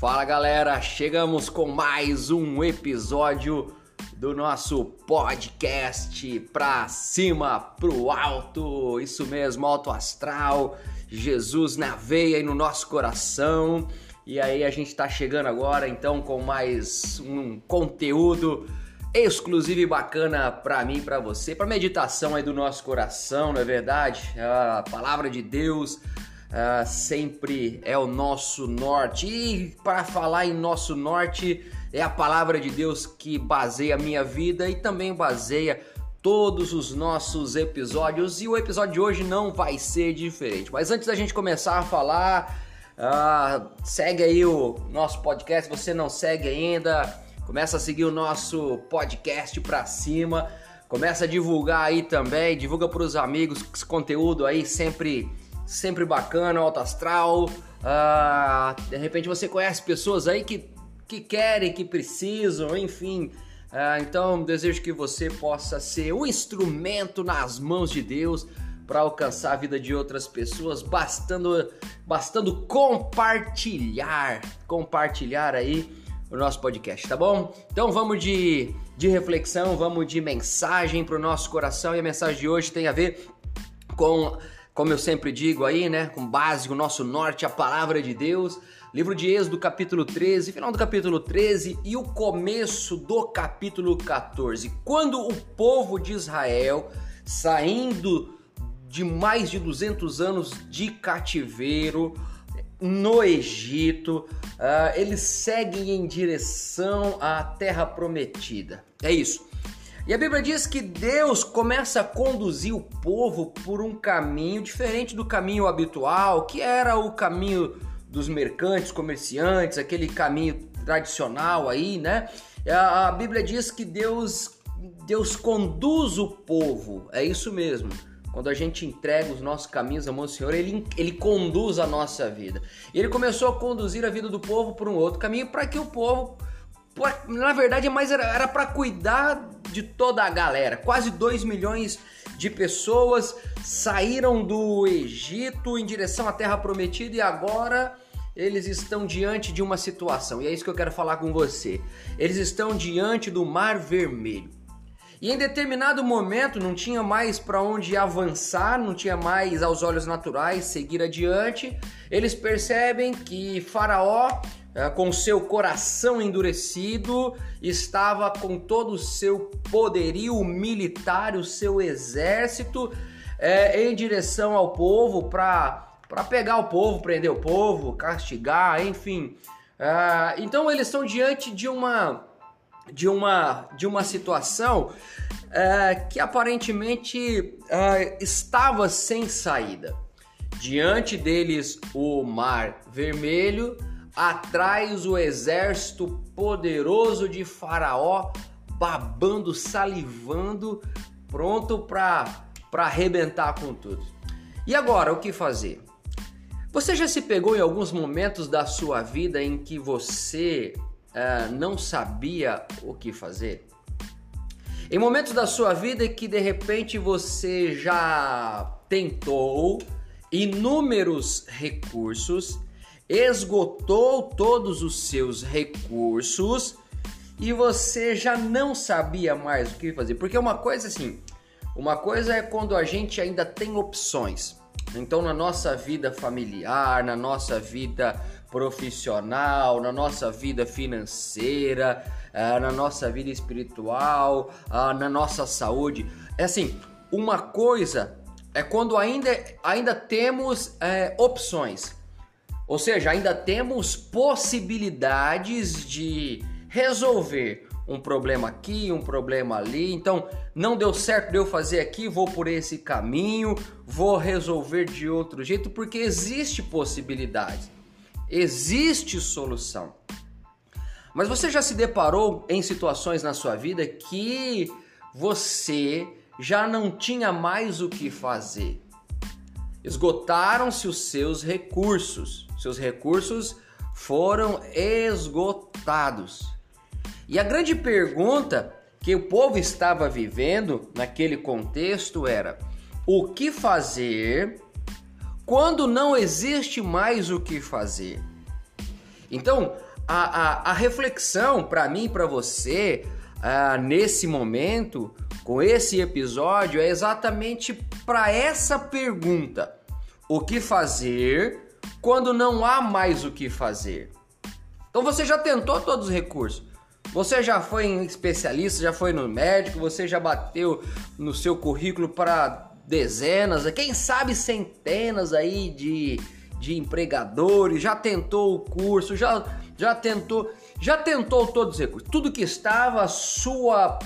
Fala galera, chegamos com mais um episódio do nosso podcast Pra Cima, Pro Alto, isso mesmo, alto astral, Jesus na veia e no nosso coração. E aí a gente tá chegando agora então com mais um conteúdo exclusivo e bacana para mim, para você, para meditação aí do nosso coração, não é verdade? A palavra de Deus uh, sempre é o nosso norte. E para falar em nosso norte, é a palavra de Deus que baseia a minha vida e também baseia todos os nossos episódios. E o episódio de hoje não vai ser diferente. Mas antes da gente começar a falar, uh, segue aí o nosso podcast. Se você não segue ainda, começa a seguir o nosso podcast pra cima. Começa a divulgar aí também, divulga para os amigos esse conteúdo aí sempre sempre bacana, alto astral. Uh, de repente você conhece pessoas aí que, que querem, que precisam, enfim. Uh, então desejo que você possa ser um instrumento nas mãos de Deus para alcançar a vida de outras pessoas, bastando, bastando compartilhar, compartilhar aí o nosso podcast, tá bom? Então vamos de, de reflexão, vamos de mensagem para o nosso coração e a mensagem de hoje tem a ver com como eu sempre digo aí, né, com base no nosso norte, a palavra de Deus, livro de Êxodo, capítulo 13, final do capítulo 13 e o começo do capítulo 14. Quando o povo de Israel, saindo de mais de 200 anos de cativeiro no Egito, uh, eles seguem em direção à terra prometida. É isso. E a Bíblia diz que Deus começa a conduzir o povo por um caminho diferente do caminho habitual, que era o caminho dos mercantes, comerciantes, aquele caminho tradicional aí, né? A Bíblia diz que Deus Deus conduz o povo. É isso mesmo. Quando a gente entrega os nossos caminhos à mão do Senhor, ele, ele conduz a nossa vida. E ele começou a conduzir a vida do povo por um outro caminho para que o povo na verdade, mais era para cuidar de toda a galera. Quase 2 milhões de pessoas saíram do Egito em direção à Terra Prometida e agora eles estão diante de uma situação. E é isso que eu quero falar com você. Eles estão diante do Mar Vermelho. E em determinado momento não tinha mais para onde avançar, não tinha mais aos olhos naturais seguir adiante. Eles percebem que Faraó com seu coração endurecido, estava com todo o seu poderio militar, o seu exército, é, em direção ao povo para pegar o povo, prender o povo, castigar, enfim. É, então eles estão diante de uma de uma de uma situação é, que aparentemente é, estava sem saída. Diante deles o mar vermelho atrás o exército poderoso de Faraó, babando, salivando, pronto para arrebentar com tudo. E agora, o que fazer? Você já se pegou em alguns momentos da sua vida em que você uh, não sabia o que fazer? Em momentos da sua vida que de repente você já tentou inúmeros recursos esgotou todos os seus recursos e você já não sabia mais o que fazer. Porque uma coisa assim, uma coisa é quando a gente ainda tem opções. Então, na nossa vida familiar, na nossa vida profissional, na nossa vida financeira, eh, na nossa vida espiritual, ah, na nossa saúde. É assim, uma coisa é quando ainda, ainda temos é, opções. Ou seja, ainda temos possibilidades de resolver um problema aqui, um problema ali. Então, não deu certo de eu fazer aqui, vou por esse caminho, vou resolver de outro jeito, porque existe possibilidade, existe solução. Mas você já se deparou em situações na sua vida que você já não tinha mais o que fazer? Esgotaram-se os seus recursos. Seus recursos foram esgotados. E a grande pergunta que o povo estava vivendo naquele contexto era: o que fazer quando não existe mais o que fazer? Então, a, a, a reflexão para mim e para você uh, nesse momento, com esse episódio, é exatamente para essa pergunta: o que fazer quando não há mais o que fazer? Então você já tentou todos os recursos. Você já foi em especialista, já foi no médico, você já bateu no seu currículo para dezenas, quem sabe centenas aí de, de empregadores, já tentou o curso, já, já tentou, já tentou todos os recursos, tudo que estava sua,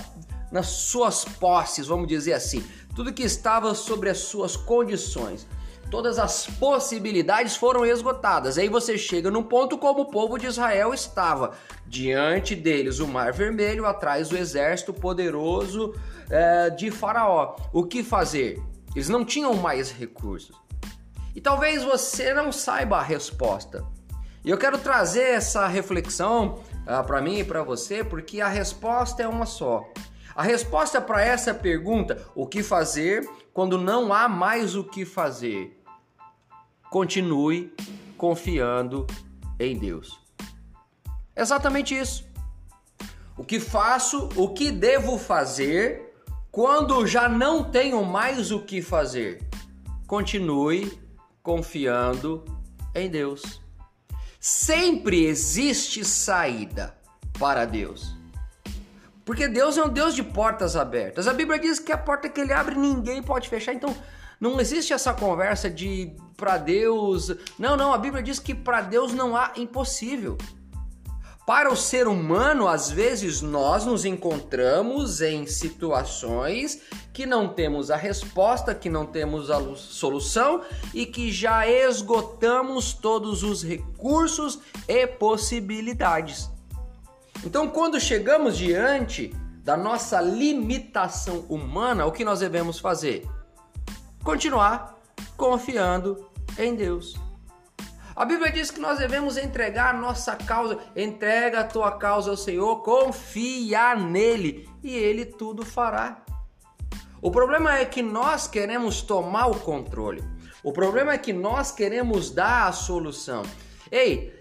nas suas posses, vamos dizer assim, tudo que estava sobre as suas condições todas as possibilidades foram esgotadas. Aí você chega num ponto como o povo de Israel estava. Diante deles o Mar Vermelho, atrás o exército poderoso é, de Faraó. O que fazer? Eles não tinham mais recursos. E talvez você não saiba a resposta. E eu quero trazer essa reflexão ah, para mim e para você, porque a resposta é uma só. A resposta para essa pergunta, o que fazer quando não há mais o que fazer? Continue confiando em Deus. Exatamente isso. O que faço, o que devo fazer quando já não tenho mais o que fazer? Continue confiando em Deus. Sempre existe saída para Deus. Porque Deus é um Deus de portas abertas. A Bíblia diz que a porta que ele abre ninguém pode fechar. Então não existe essa conversa de para Deus. Não, não, a Bíblia diz que para Deus não há impossível. Para o ser humano, às vezes nós nos encontramos em situações que não temos a resposta, que não temos a solução e que já esgotamos todos os recursos e possibilidades. Então, quando chegamos diante da nossa limitação humana, o que nós devemos fazer? Continuar confiando em Deus. A Bíblia diz que nós devemos entregar a nossa causa, entrega a tua causa ao Senhor, confia nele e ele tudo fará. O problema é que nós queremos tomar o controle. O problema é que nós queremos dar a solução. Ei,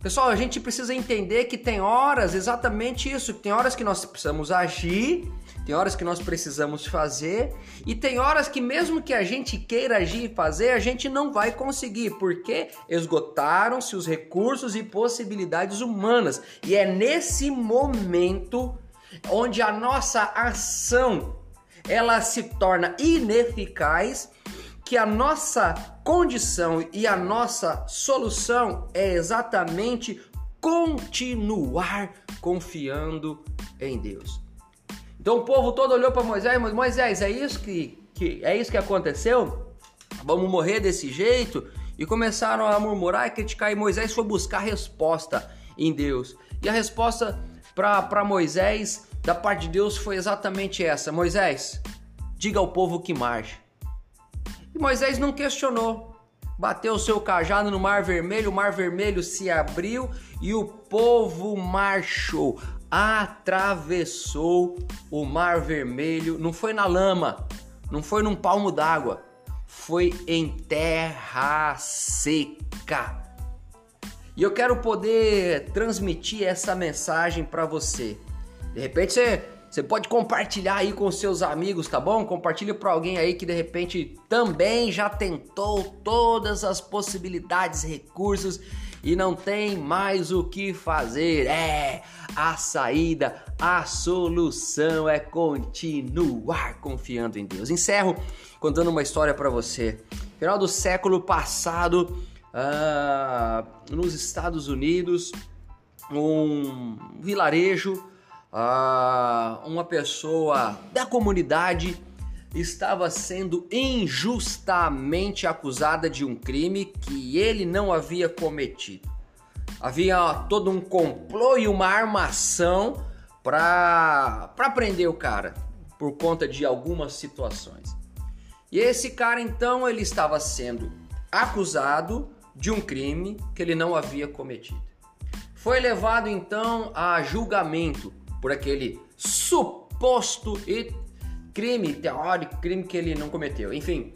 Pessoal, a gente precisa entender que tem horas exatamente isso, tem horas que nós precisamos agir, tem horas que nós precisamos fazer e tem horas que mesmo que a gente queira agir e fazer, a gente não vai conseguir, porque esgotaram-se os recursos e possibilidades humanas. E é nesse momento onde a nossa ação ela se torna ineficaz que a nossa condição e a nossa solução é exatamente continuar confiando em Deus. Então o povo todo olhou para Moisés, mas Moisés, é isso que, que é isso que aconteceu? Vamos morrer desse jeito? E começaram a murmurar e criticar, e Moisés foi buscar resposta em Deus. E a resposta para Moisés, da parte de Deus, foi exatamente essa: Moisés, diga ao povo que marche. E Moisés não questionou. Bateu o seu cajado no Mar Vermelho, o Mar Vermelho se abriu e o povo marchou, atravessou o Mar Vermelho. Não foi na lama, não foi num palmo d'água, foi em terra seca. E eu quero poder transmitir essa mensagem para você. De repente você você pode compartilhar aí com seus amigos, tá bom? Compartilha para alguém aí que de repente também já tentou todas as possibilidades, recursos e não tem mais o que fazer. É, a saída, a solução é continuar confiando em Deus. Encerro contando uma história para você. Final do século passado, uh, nos Estados Unidos, um vilarejo ah, uma pessoa da comunidade estava sendo injustamente acusada de um crime que ele não havia cometido. Havia todo um complô e uma armação para prender o cara por conta de algumas situações. E esse cara então ele estava sendo acusado de um crime que ele não havia cometido. Foi levado então a julgamento por aquele suposto crime teórico, crime que ele não cometeu, enfim.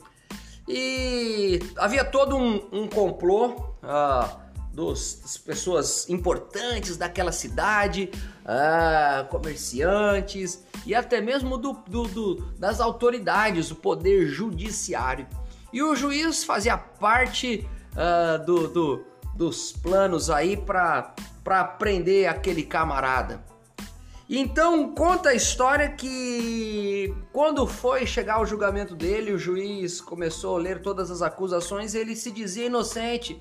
E havia todo um, um complô uh, dos, das pessoas importantes daquela cidade, ah, comerciantes e até mesmo do, do, do, das autoridades, o poder judiciário. E o juiz fazia parte do, do, dos planos aí para prender aquele camarada. Então conta a história que quando foi chegar o julgamento dele, o juiz começou a ler todas as acusações, ele se dizia inocente.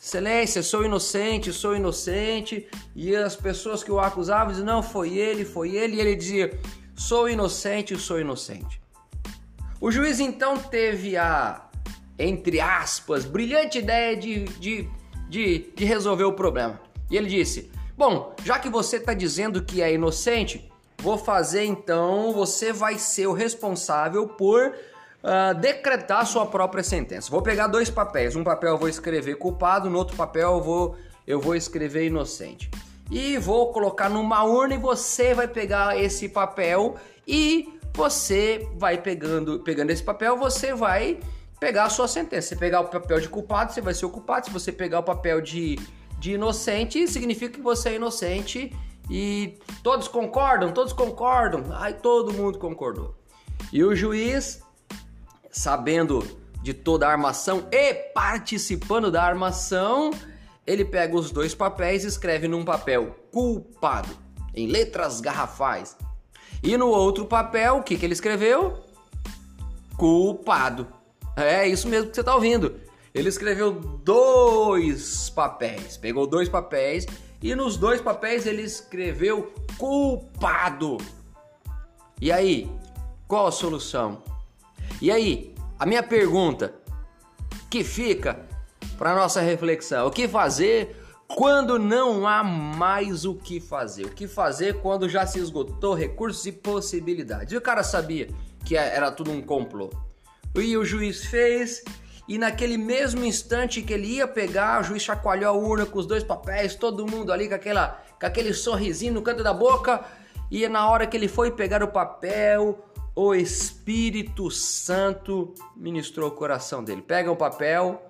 Excelência, sou inocente, sou inocente. E as pessoas que o acusavam diziam, não, foi ele, foi ele. E ele dizia, sou inocente, sou inocente. O juiz então teve a, entre aspas, brilhante ideia de, de, de, de resolver o problema. E ele disse, Bom, já que você está dizendo que é inocente, vou fazer então, você vai ser o responsável por uh, decretar sua própria sentença. Vou pegar dois papéis, um papel eu vou escrever culpado, no outro papel eu vou, eu vou escrever inocente. E vou colocar numa urna e você vai pegar esse papel e você vai pegando, pegando esse papel, você vai pegar a sua sentença. Se pegar o papel de culpado, você vai ser o culpado. Se você pegar o papel de de inocente significa que você é inocente e todos concordam, todos concordam. Ai, todo mundo concordou. E o juiz, sabendo de toda a armação e participando da armação, ele pega os dois papéis e escreve num papel culpado, em letras garrafais. E no outro papel, o que, que ele escreveu? Culpado. É isso mesmo que você está ouvindo. Ele escreveu dois papéis, pegou dois papéis e nos dois papéis ele escreveu culpado. E aí, qual a solução? E aí, a minha pergunta que fica para nossa reflexão: o que fazer quando não há mais o que fazer? O que fazer quando já se esgotou recursos e possibilidades? E o cara sabia que era tudo um complô. E o juiz fez e naquele mesmo instante que ele ia pegar, o juiz chacoalhou a urna com os dois papéis, todo mundo ali com, aquela, com aquele sorrisinho no canto da boca. E na hora que ele foi pegar o papel, o Espírito Santo ministrou o coração dele. Pega o papel,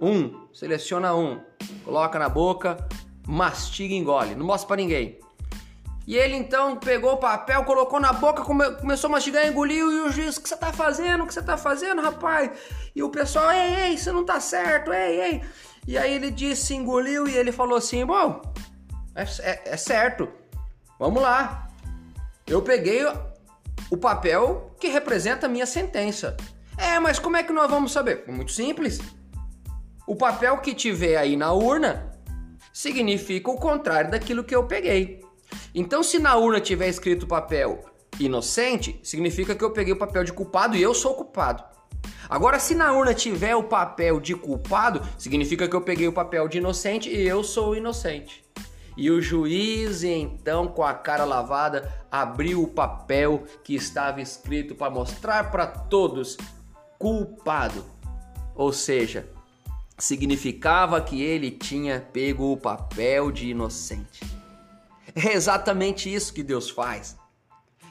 um, seleciona um, coloca na boca, mastiga e engole. Não mostra para ninguém. E ele então pegou o papel, colocou na boca, come, começou a mastigar, engoliu, e o juiz, o que você tá fazendo? O que você tá fazendo, rapaz? E o pessoal, ei, ei, isso não tá certo, ei, ei. E aí ele disse, engoliu, e ele falou assim, bom, é, é, é certo, vamos lá. Eu peguei o papel que representa a minha sentença. É, mas como é que nós vamos saber? Muito simples. O papel que tiver aí na urna significa o contrário daquilo que eu peguei. Então, se na urna tiver escrito papel inocente, significa que eu peguei o papel de culpado e eu sou culpado. Agora, se na urna tiver o papel de culpado, significa que eu peguei o papel de inocente e eu sou inocente. E o juiz, então, com a cara lavada, abriu o papel que estava escrito para mostrar para todos culpado. Ou seja, significava que ele tinha pego o papel de inocente. É exatamente isso que Deus faz.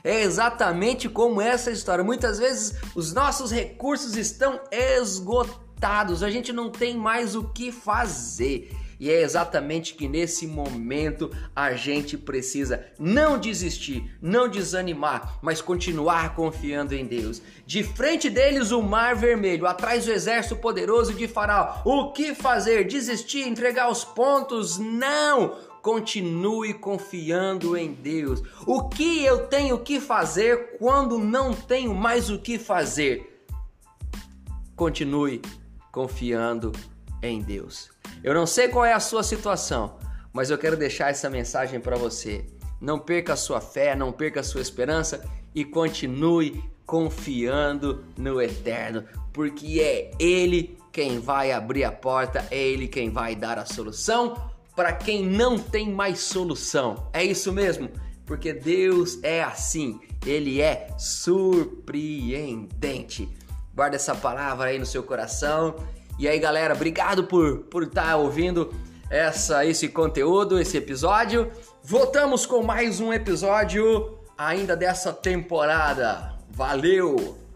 É exatamente como essa história. Muitas vezes os nossos recursos estão esgotados, a gente não tem mais o que fazer. E é exatamente que nesse momento a gente precisa não desistir, não desanimar, mas continuar confiando em Deus. De frente deles o mar vermelho, atrás o exército poderoso de Faraó. O que fazer? Desistir, entregar os pontos? Não! Continue confiando em Deus. O que eu tenho que fazer quando não tenho mais o que fazer? Continue confiando em Deus. Eu não sei qual é a sua situação, mas eu quero deixar essa mensagem para você. Não perca a sua fé, não perca a sua esperança e continue confiando no Eterno, porque é Ele quem vai abrir a porta, é Ele quem vai dar a solução para quem não tem mais solução. É isso mesmo? Porque Deus é assim, ele é surpreendente. Guarda essa palavra aí no seu coração. E aí, galera, obrigado por por estar tá ouvindo essa esse conteúdo, esse episódio. Voltamos com mais um episódio ainda dessa temporada. Valeu!